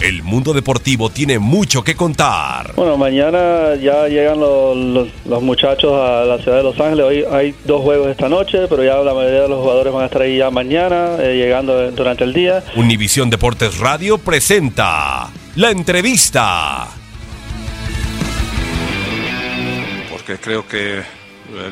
El mundo deportivo tiene mucho que contar. Bueno, mañana ya llegan los, los- los muchachos a la ciudad de Los Ángeles. Hoy hay dos juegos esta noche, pero ya la mayoría de los jugadores van a estar ahí ya mañana, eh, llegando durante el día. Univisión Deportes Radio presenta la entrevista. porque creo que eh,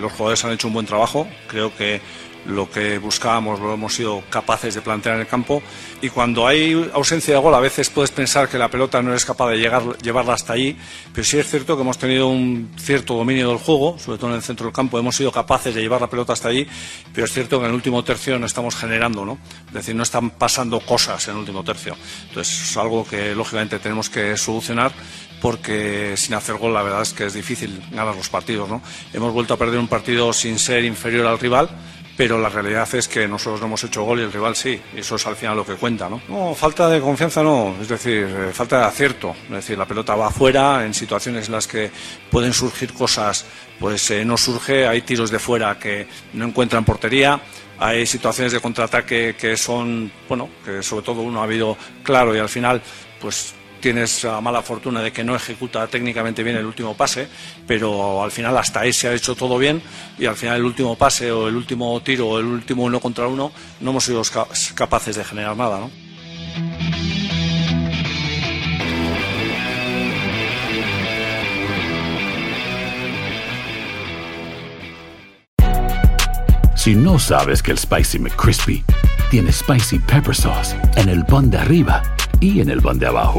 los jugadores han hecho un buen trabajo, creo que lo que buscábamos lo hemos sido capaces de plantear en el campo y cuando hay ausencia de gol a veces puedes pensar que la pelota no eres capaz de llegar, llevarla hasta allí, pero sí es cierto que hemos tenido un cierto dominio del juego, sobre todo en el centro del campo, hemos sido capaces de llevar la pelota hasta allí, pero es cierto que en el último tercio no estamos generando, ¿no? Es decir, no están pasando cosas en el último tercio. Entonces es algo que lógicamente tenemos que solucionar porque sin hacer gol la verdad es que es difícil ganar los partidos. ¿no? Hemos vuelto a perder un partido sin ser inferior al rival, pero la realidad es que nosotros no hemos hecho gol y el rival sí, y eso es al final lo que cuenta. No, no falta de confianza no, es decir, eh, falta de acierto, es decir, la pelota va afuera en situaciones en las que pueden surgir cosas, pues eh, no surge, hay tiros de fuera que no encuentran portería. Hay situaciones de contraataque que son, bueno, que sobre todo uno ha habido claro y al final, pues tienes la mala fortuna de que no ejecuta técnicamente bien el último pase, pero al final hasta ahí se ha hecho todo bien y al final el último pase o el último tiro o el último uno contra uno no hemos sido ca- capaces de generar nada, ¿no? Si no sabes que el Spicy McCrispy tiene Spicy Pepper Sauce en el pan de arriba y en el pan de abajo,